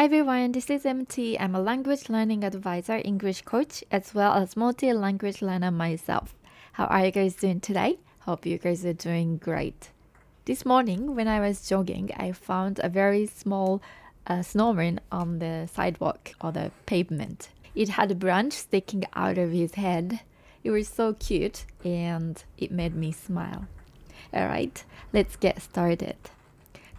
Hi everyone, this is MT. I'm a language learning advisor, English coach, as well as multi language learner myself. How are you guys doing today? Hope you guys are doing great. This morning, when I was jogging, I found a very small uh, snowman on the sidewalk or the pavement. It had a branch sticking out of his head. It was so cute and it made me smile. Alright, let's get started.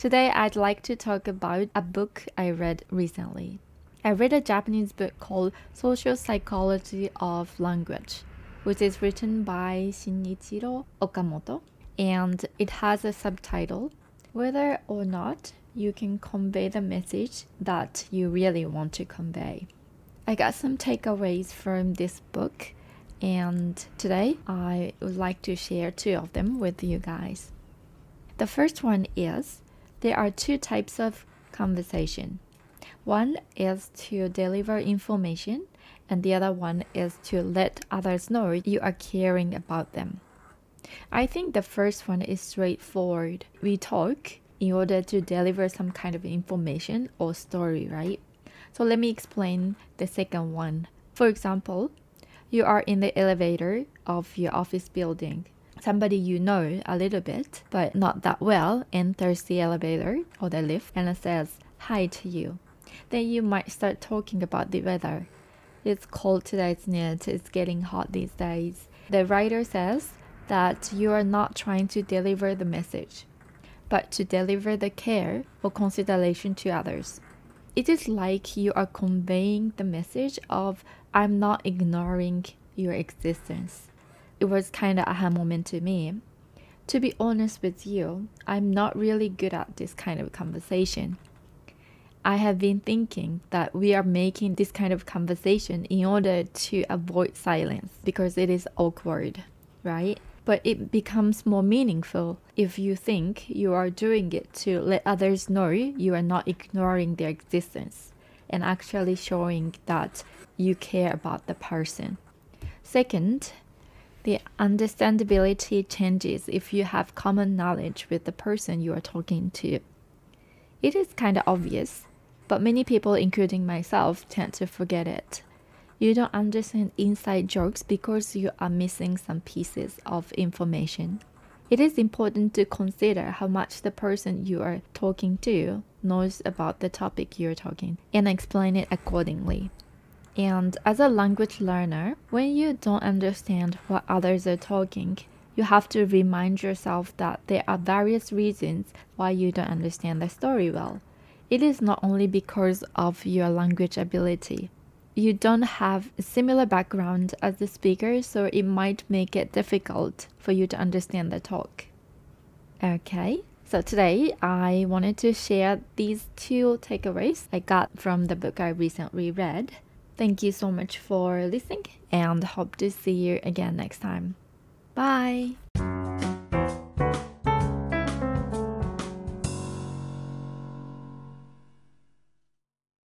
Today, I'd like to talk about a book I read recently. I read a Japanese book called Social Psychology of Language, which is written by Shinichiro Okamoto, and it has a subtitle Whether or not you can convey the message that you really want to convey. I got some takeaways from this book, and today I would like to share two of them with you guys. The first one is there are two types of conversation. One is to deliver information, and the other one is to let others know you are caring about them. I think the first one is straightforward. We talk in order to deliver some kind of information or story, right? So let me explain the second one. For example, you are in the elevator of your office building somebody you know a little bit, but not that well, enters the elevator or the lift and says hi to you. Then you might start talking about the weather. It's cold today, isn't it? It's getting hot these days. The writer says that you are not trying to deliver the message, but to deliver the care or consideration to others. It is like you are conveying the message of I'm not ignoring your existence it was kind of aha moment to me. To be honest with you, I'm not really good at this kind of conversation. I have been thinking that we are making this kind of conversation in order to avoid silence because it is awkward, right? But it becomes more meaningful if you think you are doing it to let others know you are not ignoring their existence and actually showing that you care about the person. Second, the understandability changes if you have common knowledge with the person you are talking to. It is kind of obvious, but many people, including myself, tend to forget it. You don't understand inside jokes because you are missing some pieces of information. It is important to consider how much the person you are talking to knows about the topic you're talking and explain it accordingly. And as a language learner, when you don't understand what others are talking, you have to remind yourself that there are various reasons why you don't understand the story well. It is not only because of your language ability. You don't have a similar background as the speaker, so it might make it difficult for you to understand the talk. Okay, so today I wanted to share these two takeaways I got from the book I recently read. Thank you so much for listening and hope to see you again next time. Bye.